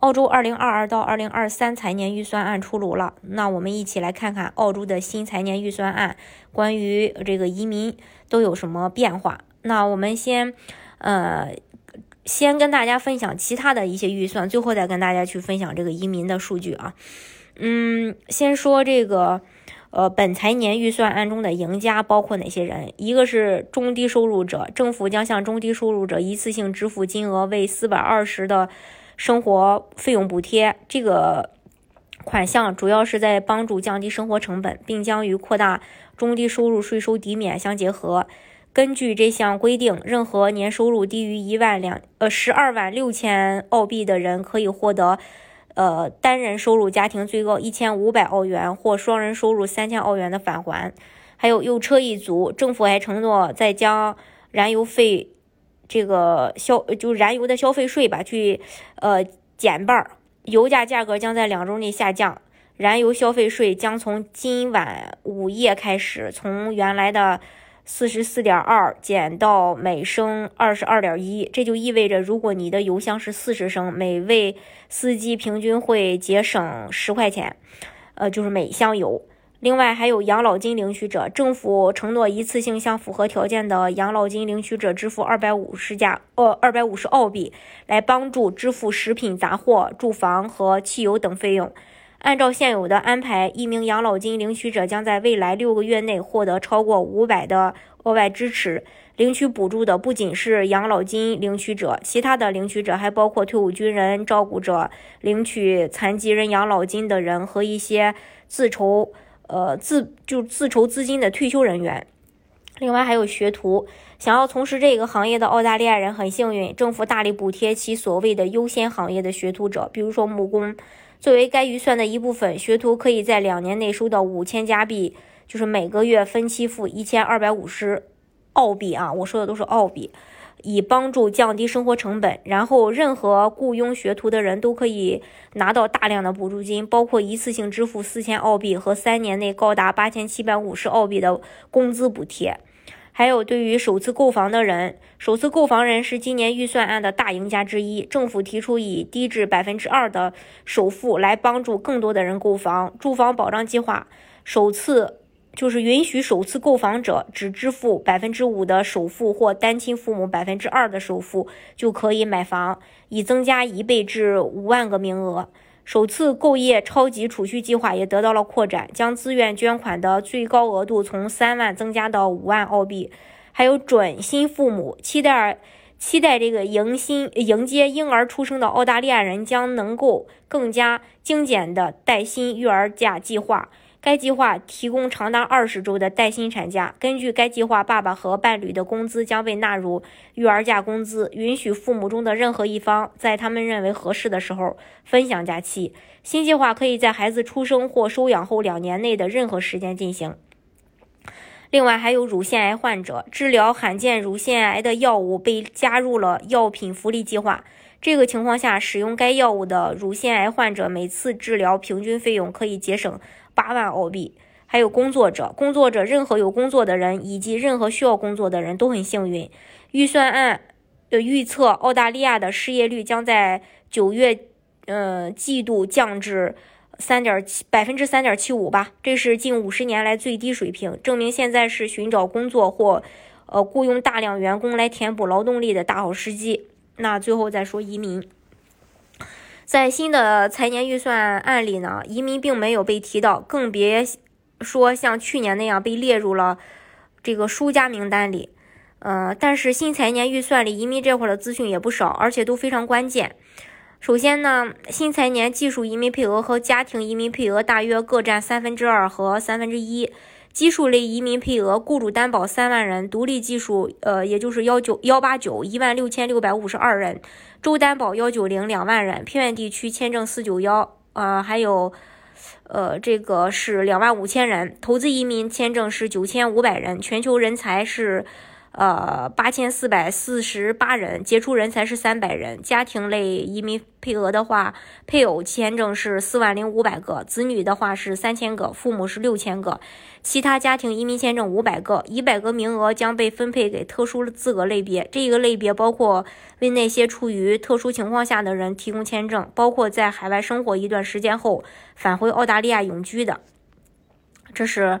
澳洲二零二二到二零二三财年预算案出炉了，那我们一起来看看澳洲的新财年预算案关于这个移民都有什么变化。那我们先，呃，先跟大家分享其他的一些预算，最后再跟大家去分享这个移民的数据啊。嗯，先说这个，呃，本财年预算案中的赢家包括哪些人？一个是中低收入者，政府将向中低收入者一次性支付金额为四百二十的。生活费用补贴这个款项主要是在帮助降低生活成本，并将与扩大中低收入税收抵免相结合。根据这项规定，任何年收入低于一万两呃十二万六千澳币的人可以获得呃单人收入家庭最高一千五百澳元或双人收入三千澳元的返还。还有用车一族，政府还承诺再将燃油费。这个消就燃油的消费税吧，去呃减半儿，油价价格将在两周内下降。燃油消费税将从今晚午夜开始，从原来的四十四点二减到每升二十二点一。这就意味着，如果你的油箱是四十升，每位司机平均会节省十块钱，呃，就是每箱油。另外还有养老金领取者，政府承诺一次性向符合条件的养老金领取者支付二百五十加呃二百五十澳币，来帮助支付食品、杂货、住房和汽油等费用。按照现有的安排，一名养老金领取者将在未来六个月内获得超过五百的额外支持。领取补助的不仅是养老金领取者，其他的领取者还包括退伍军人、照顾者、领取残疾人养老金的人和一些自筹。呃，自就自筹资金的退休人员，另外还有学徒，想要从事这个行业的澳大利亚人很幸运，政府大力补贴其所谓的优先行业的学徒者，比如说木工。作为该预算的一部分，学徒可以在两年内收到五千加币，就是每个月分期付一千二百五十澳币啊，我说的都是澳币。以帮助降低生活成本，然后任何雇佣学徒的人都可以拿到大量的补助金，包括一次性支付四千澳币和三年内高达八千七百五十澳币的工资补贴。还有对于首次购房的人，首次购房人是今年预算案的大赢家之一。政府提出以低至百分之二的首付来帮助更多的人购房，住房保障计划首次。就是允许首次购房者只支付百分之五的首付或单亲父母百分之二的首付就可以买房，已增加一倍至五万个名额。首次购业超级储蓄计划也得到了扩展，将自愿捐款的最高额度从三万增加到五万澳币。还有准新父母期待期待这个迎新迎接婴儿出生的澳大利亚人将能够更加精简的带薪育儿假计划。该计划提供长达二十周的带薪产假。根据该计划，爸爸和伴侣的工资将被纳入育儿假工资，允许父母中的任何一方在他们认为合适的时候分享假期。新计划可以在孩子出生或收养后两年内的任何时间进行。另外，还有乳腺癌患者治疗罕见乳腺癌的药物被加入了药品福利计划。这个情况下，使用该药物的乳腺癌患者每次治疗平均费用可以节省。八万澳币，还有工作者，工作者任何有工作的人以及任何需要工作的人都很幸运。预算案的预测，澳大利亚的失业率将在九月，呃，季度降至三点七百分之三点七五吧，这是近五十年来最低水平，证明现在是寻找工作或呃雇佣大量员工来填补劳动力的大好时机。那最后再说移民。在新的财年预算案里呢，移民并没有被提到，更别说像去年那样被列入了这个输家名单里。呃，但是新财年预算里移民这块的资讯也不少，而且都非常关键。首先呢，新财年技术移民配额和家庭移民配额大约各占三分之二和三分之一。基数类移民配额，雇主担保三万人，独立技术，呃，也就是幺九幺八九一万六千六百五十二人，州担保幺九零两万人，偏远地区签证四九幺，啊，还有呃，这个是两万五千人，投资移民签证是九千五百人，全球人才是。呃，八千四百四十八人，杰出人才是三百人。家庭类移民配额的话，配偶签证是四万零五百个，子女的话是三千个，父母是六千个。其他家庭移民签证五百个，一百个名额将被分配给特殊资格类别。这一个类别包括为那些处于特殊情况下的人提供签证，包括在海外生活一段时间后返回澳大利亚永居的。这是。